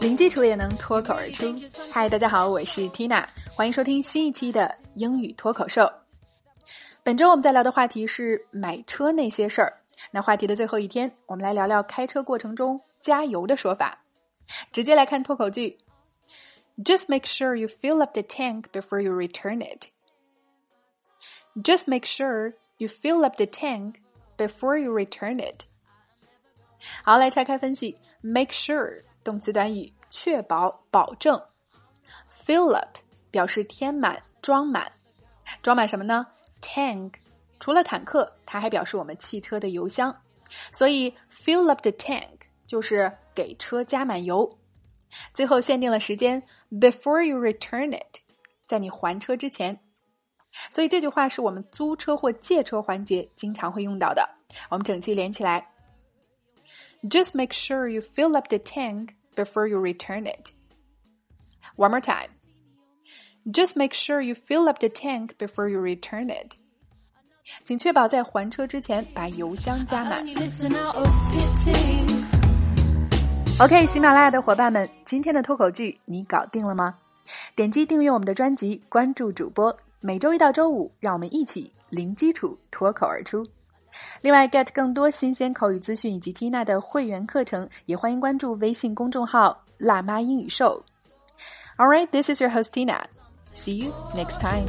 零基础也能脱口而出。嗨，大家好，我是 Tina，欢迎收听新一期的英语脱口秀。本周我们在聊的话题是买车那些事儿。那话题的最后一天，我们来聊聊开车过程中加油的说法。直接来看脱口剧。Just make sure you fill up the tank before you return it. Just make sure you fill up the tank before you return it。好，来拆开分析。Make sure 动词短语，确保、保证。Fill up 表示填满、装满。装满什么呢？Tank 除了坦克，它还表示我们汽车的油箱。所以 fill up the tank 就是给车加满油。最后限定了时间，before you return it，在你还车之前。所以这句话是我们租车或借车环节经常会用到的。我们整句连起来：Just make sure you fill up the tank before you return it. One more time. Just make sure you fill up the tank before you return it. 请确保在还车之前把油箱加满。OK，喜马拉雅的伙伴们，今天的脱口剧你搞定了吗？点击订阅我们的专辑，关注主播。每周一到周五，让我们一起零基础脱口而出。另外，get 更多新鲜口语资讯以及 Tina 的会员课程，也欢迎关注微信公众号“辣妈英语秀”。All right, this is your host Tina. See you next time.